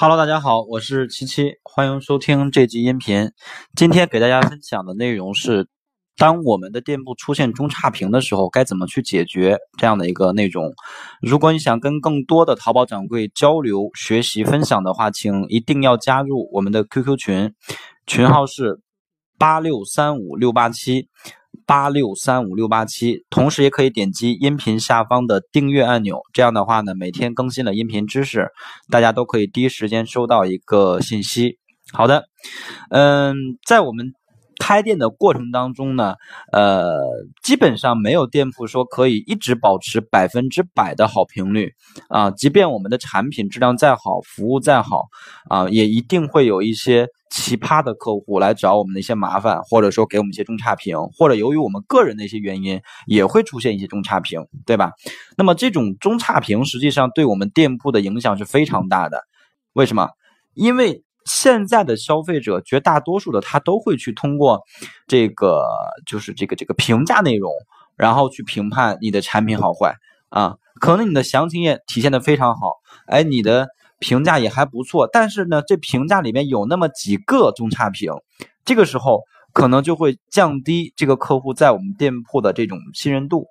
Hello，大家好，我是七七，欢迎收听这集音频。今天给大家分享的内容是，当我们的店铺出现中差评的时候，该怎么去解决这样的一个内容。如果你想跟更多的淘宝掌柜交流、学习、分享的话，请一定要加入我们的 QQ 群，群号是八六三五六八七。八六三五六八七，同时也可以点击音频下方的订阅按钮。这样的话呢，每天更新的音频知识，大家都可以第一时间收到一个信息。好的，嗯，在我们开店的过程当中呢，呃，基本上没有店铺说可以一直保持百分之百的好评率啊。即便我们的产品质量再好，服务再好啊，也一定会有一些。奇葩的客户来找我们的一些麻烦，或者说给我们一些中差评，或者由于我们个人的一些原因，也会出现一些中差评，对吧？那么这种中差评实际上对我们店铺的影响是非常大的。为什么？因为现在的消费者绝大多数的他都会去通过这个就是这个这个评价内容，然后去评判你的产品好坏啊。可能你的详情页体现的非常好，哎，你的。评价也还不错，但是呢，这评价里面有那么几个中差评，这个时候可能就会降低这个客户在我们店铺的这种信任度，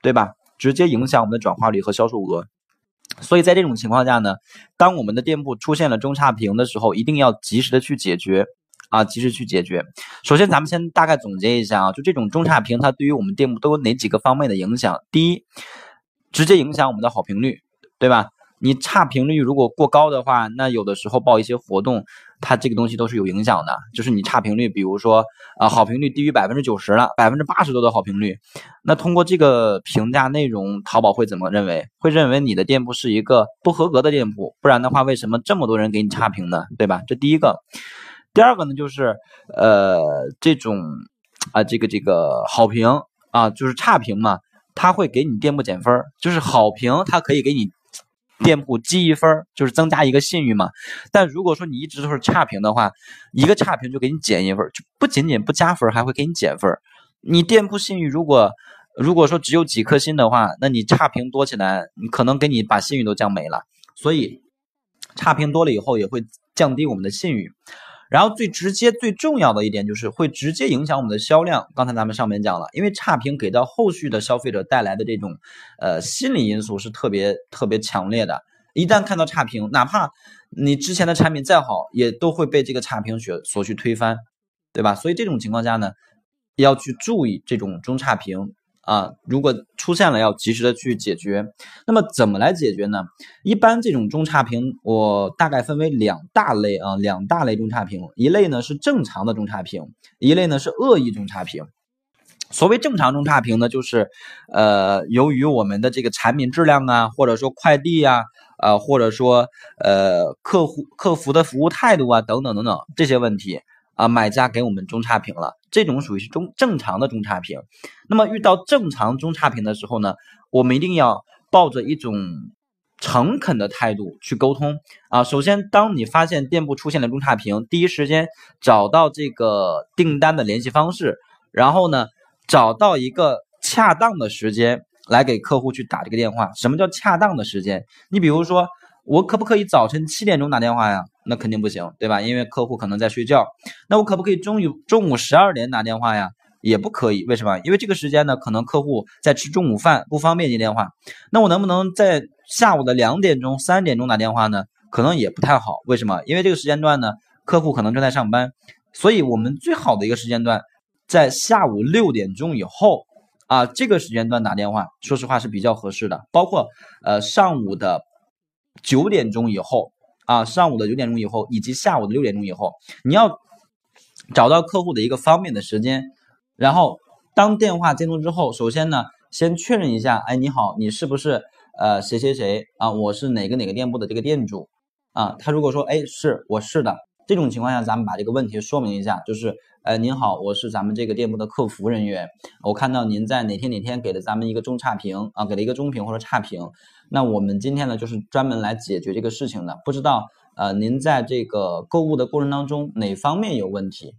对吧？直接影响我们的转化率和销售额。所以在这种情况下呢，当我们的店铺出现了中差评的时候，一定要及时的去解决啊，及时去解决。首先，咱们先大概总结一下啊，就这种中差评它对于我们店铺都有哪几个方面的影响？第一，直接影响我们的好评率，对吧？你差评率如果过高的话，那有的时候报一些活动，它这个东西都是有影响的。就是你差评率，比如说啊，好评率低于百分之九十了，百分之八十多的好评率，那通过这个评价内容，淘宝会怎么认为？会认为你的店铺是一个不合格的店铺，不然的话，为什么这么多人给你差评呢？对吧？这第一个。第二个呢，就是呃，这种啊，这个这个好评啊，就是差评嘛，它会给你店铺减分就是好评，它可以给你。店铺积一分就是增加一个信誉嘛，但如果说你一直都是差评的话，一个差评就给你减一分，就不仅仅不加分，还会给你减分。你店铺信誉如果如果说只有几颗星的话，那你差评多起来，你可能给你把信誉都降没了。所以差评多了以后也会降低我们的信誉。然后最直接、最重要的一点就是会直接影响我们的销量。刚才咱们上面讲了，因为差评给到后续的消费者带来的这种呃心理因素是特别特别强烈的。一旦看到差评，哪怕你之前的产品再好，也都会被这个差评所所去推翻，对吧？所以这种情况下呢，要去注意这种中差评。啊，如果出现了，要及时的去解决。那么怎么来解决呢？一般这种中差评，我大概分为两大类啊，两大类中差评。一类呢是正常的中差评，一类呢是恶意中差评。所谓正常中差评呢，就是呃，由于我们的这个产品质量啊，或者说快递呀，啊，或者说呃，客户客服的服务态度啊，等等等等这些问题。啊，买家给我们中差评了，这种属于是中正常的中差评。那么遇到正常中差评的时候呢，我们一定要抱着一种诚恳的态度去沟通啊。首先，当你发现店铺出现了中差评，第一时间找到这个订单的联系方式，然后呢，找到一个恰当的时间来给客户去打这个电话。什么叫恰当的时间？你比如说。我可不可以早晨七点钟打电话呀？那肯定不行，对吧？因为客户可能在睡觉。那我可不可以中午中午十二点打电话呀？也不可以，为什么？因为这个时间呢，可能客户在吃中午饭，不方便接电话。那我能不能在下午的两点钟、三点钟打电话呢？可能也不太好，为什么？因为这个时间段呢，客户可能正在上班。所以我们最好的一个时间段，在下午六点钟以后啊，这个时间段打电话，说实话是比较合适的。包括呃上午的。九点钟以后啊，上午的九点钟以后，以及下午的六点钟以后，你要找到客户的一个方便的时间，然后当电话接通之后，首先呢，先确认一下，哎，你好，你是不是呃谁谁谁啊？我是哪个哪个店铺的这个店主啊？他如果说哎是我是的，这种情况下，咱们把这个问题说明一下，就是。呃，您好，我是咱们这个店铺的客服人员。我看到您在哪天哪天给了咱们一个中差评啊，给了一个中评或者差评。那我们今天呢，就是专门来解决这个事情的。不知道呃，您在这个购物的过程当中哪方面有问题，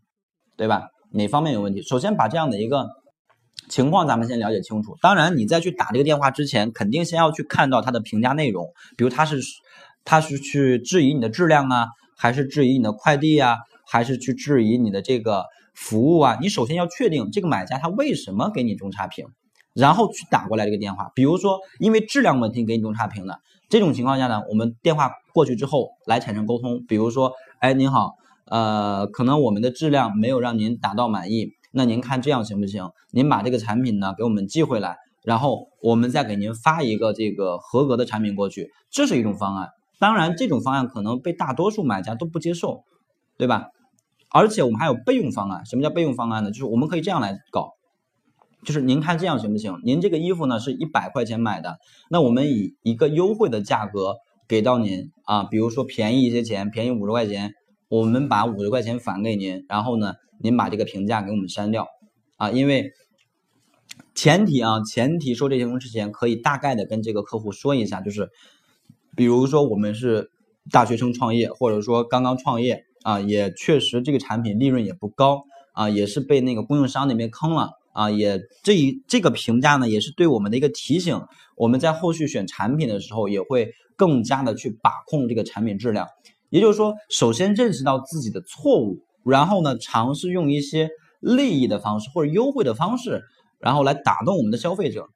对吧？哪方面有问题？首先把这样的一个情况咱们先了解清楚。当然，你在去打这个电话之前，肯定先要去看到他的评价内容，比如他是他是去质疑你的质量啊，还是质疑你的快递啊，还是去质疑你的这个服务啊？你首先要确定这个买家他为什么给你中差评，然后去打过来这个电话。比如说因为质量问题给你中差评的这种情况下呢，我们电话过去之后来产生沟通。比如说，哎，您好，呃，可能我们的质量没有让您达到满意，那您看这样行不行？您把这个产品呢给我们寄回来。然后我们再给您发一个这个合格的产品过去，这是一种方案。当然，这种方案可能被大多数买家都不接受，对吧？而且我们还有备用方案。什么叫备用方案呢？就是我们可以这样来搞，就是您看这样行不行？您这个衣服呢是一百块钱买的，那我们以一个优惠的价格给到您啊，比如说便宜一些钱，便宜五十块钱，我们把五十块钱返给您，然后呢，您把这个评价给我们删掉啊，因为。前提啊，前提说这些东西之前，可以大概的跟这个客户说一下，就是，比如说我们是大学生创业，或者说刚刚创业啊，也确实这个产品利润也不高啊，也是被那个供应商那边坑了啊，也这一这个评价呢，也是对我们的一个提醒，我们在后续选产品的时候，也会更加的去把控这个产品质量。也就是说，首先认识到自己的错误，然后呢，尝试用一些利益的方式或者优惠的方式。然后来打动我们的消费者，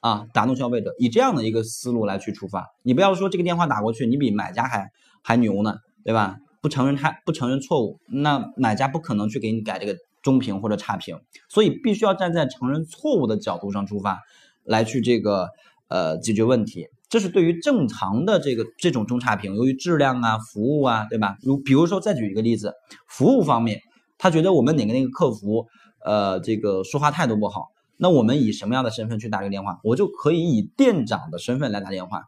啊，打动消费者，以这样的一个思路来去出发。你不要说这个电话打过去，你比买家还还牛呢，对吧？不承认他不承认错误，那买家不可能去给你改这个中评或者差评。所以必须要站在承认错误的角度上出发，来去这个呃解决问题。这是对于正常的这个这种中差评，由于质量啊、服务啊，对吧？如比如说再举一个例子，服务方面，他觉得我们哪个那个客服。呃，这个说话态度不好，那我们以什么样的身份去打这个电话？我就可以以店长的身份来打电话。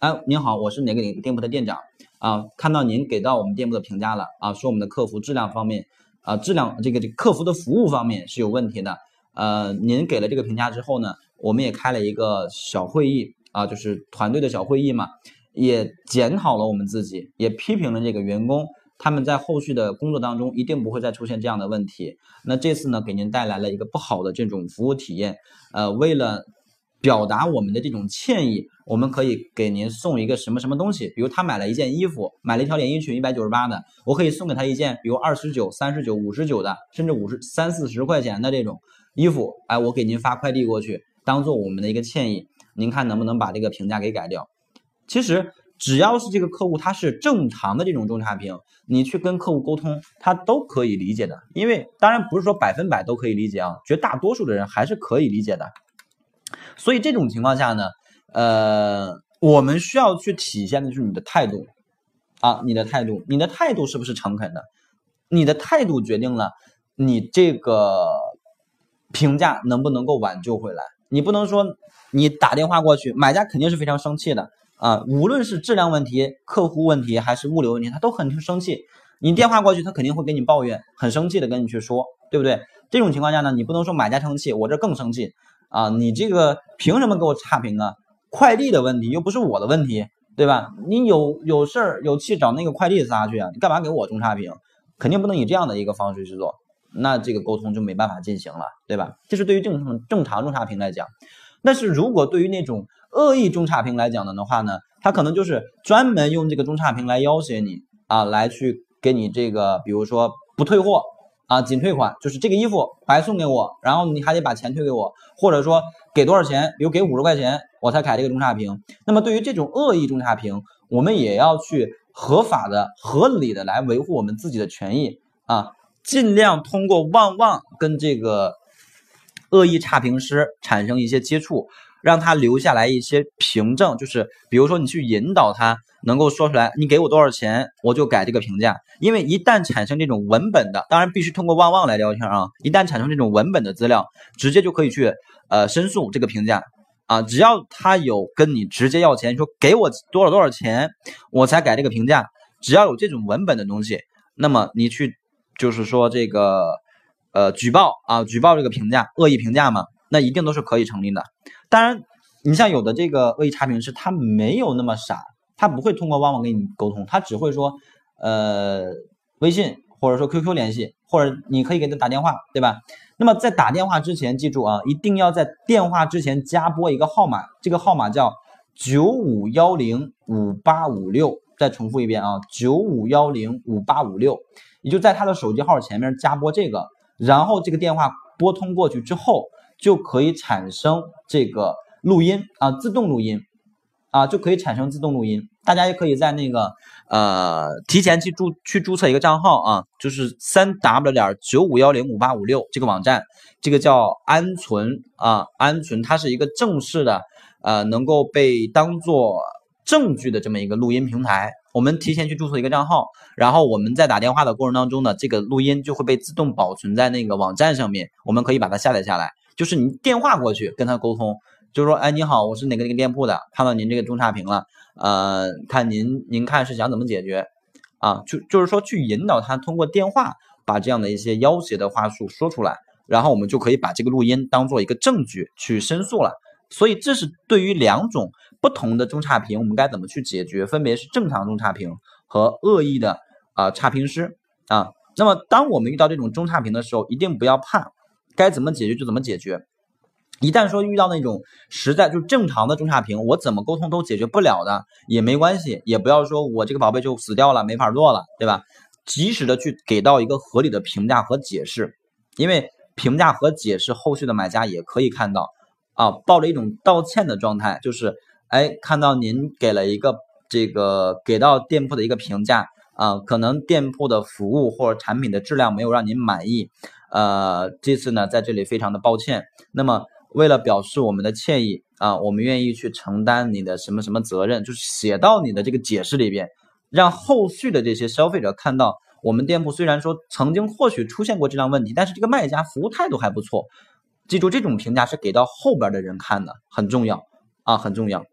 哎，您好，我是哪个哪个店铺的店长啊？看到您给到我们店铺的评价了啊，说我们的客服质量方面啊，质量这个客服的服务方面是有问题的。呃，您给了这个评价之后呢，我们也开了一个小会议啊，就是团队的小会议嘛，也检讨了我们自己，也批评了这个员工。他们在后续的工作当中一定不会再出现这样的问题。那这次呢，给您带来了一个不好的这种服务体验。呃，为了表达我们的这种歉意，我们可以给您送一个什么什么东西？比如他买了一件衣服，买了一条连衣裙，一百九十八的，我可以送给他一件，比如二十九、三十九、五十九的，甚至五十三四十块钱的这种衣服。哎，我给您发快递过去，当做我们的一个歉意。您看能不能把这个评价给改掉？其实。只要是这个客户他是正常的这种中差评，你去跟客户沟通，他都可以理解的。因为当然不是说百分百都可以理解啊，绝大多数的人还是可以理解的。所以这种情况下呢，呃，我们需要去体现的就是你的态度啊，你的态度，你的态度是不是诚恳的？你的态度决定了你这个评价能不能够挽救回来。你不能说你打电话过去，买家肯定是非常生气的。啊，无论是质量问题、客户问题还是物流问题，他都很生气。你电话过去，他肯定会跟你抱怨，很生气的跟你去说，对不对？这种情况下呢，你不能说买家生气，我这更生气啊！你这个凭什么给我差评啊？快递的问题又不是我的问题，对吧？你有有事儿有气找那个快递撒去啊？你干嘛给我中差评？肯定不能以这样的一个方式去做，那这个沟通就没办法进行了，对吧？这是对于正常正常中差评来讲，但是如果对于那种。恶意中差评来讲的的话呢，他可能就是专门用这个中差评来要挟你啊，来去给你这个，比如说不退货啊，仅退款，就是这个衣服白送给我，然后你还得把钱退给我，或者说给多少钱，比如给五十块钱我才改这个中差评。那么对于这种恶意中差评，我们也要去合法的、合理的来维护我们自己的权益啊，尽量通过旺旺跟这个恶意差评师产生一些接触。让他留下来一些凭证，就是比如说你去引导他能够说出来，你给我多少钱，我就改这个评价。因为一旦产生这种文本的，当然必须通过旺旺来聊天啊。一旦产生这种文本的资料，直接就可以去呃申诉这个评价啊。只要他有跟你直接要钱，说给我多少多少钱，我才改这个评价。只要有这种文本的东西，那么你去就是说这个呃举报啊，举报这个评价恶意评价嘛。那一定都是可以成立的。当然，你像有的这个恶意差评是他没有那么傻，他不会通过旺旺跟你沟通，他只会说，呃，微信或者说 QQ 联系，或者你可以给他打电话，对吧？那么在打电话之前，记住啊，一定要在电话之前加拨一个号码，这个号码叫九五幺零五八五六，再重复一遍啊，九五幺零五八五六，也就在他的手机号前面加拨这个，然后这个电话拨通过去之后，就可以产生这个录音啊，自动录音啊，就可以产生自动录音。大家也可以在那个呃提前去注去注册一个账号啊，就是三 w 点九五幺零五八五六这个网站，这个叫安存啊，安存，它是一个正式的。呃，能够被当做证据的这么一个录音平台，我们提前去注册一个账号，然后我们在打电话的过程当中呢，这个录音就会被自动保存在那个网站上面，我们可以把它下载下来。就是你电话过去跟他沟通，就是说，哎，你好，我是哪个哪个店铺的，看到您这个中差评了，呃，看您您看是想怎么解决啊？就就是说去引导他通过电话把这样的一些要挟的话术说出来，然后我们就可以把这个录音当做一个证据去申诉了。所以这是对于两种不同的中差评，我们该怎么去解决？分别是正常中差评和恶意的啊差评师啊。那么当我们遇到这种中差评的时候，一定不要怕，该怎么解决就怎么解决。一旦说遇到那种实在就正常的中差评，我怎么沟通都解决不了的也没关系，也不要说我这个宝贝就死掉了，没法做了，对吧？及时的去给到一个合理的评价和解释，因为评价和解释后续的买家也可以看到。啊，抱着一种道歉的状态，就是，哎，看到您给了一个这个给到店铺的一个评价啊，可能店铺的服务或者产品的质量没有让您满意，呃，这次呢在这里非常的抱歉。那么为了表示我们的歉意啊，我们愿意去承担你的什么什么责任，就是写到你的这个解释里边，让后续的这些消费者看到，我们店铺虽然说曾经或许出现过质量问题，但是这个卖家服务态度还不错。记住，这种评价是给到后边的人看的，很重要啊，很重要。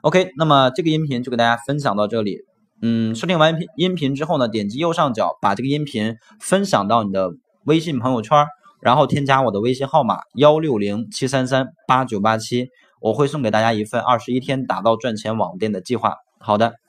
OK，那么这个音频就给大家分享到这里。嗯，收听完音音频之后呢，点击右上角把这个音频分享到你的微信朋友圈，然后添加我的微信号码幺六零七三三八九八七，我会送给大家一份二十一天打造赚钱网店的计划。好的。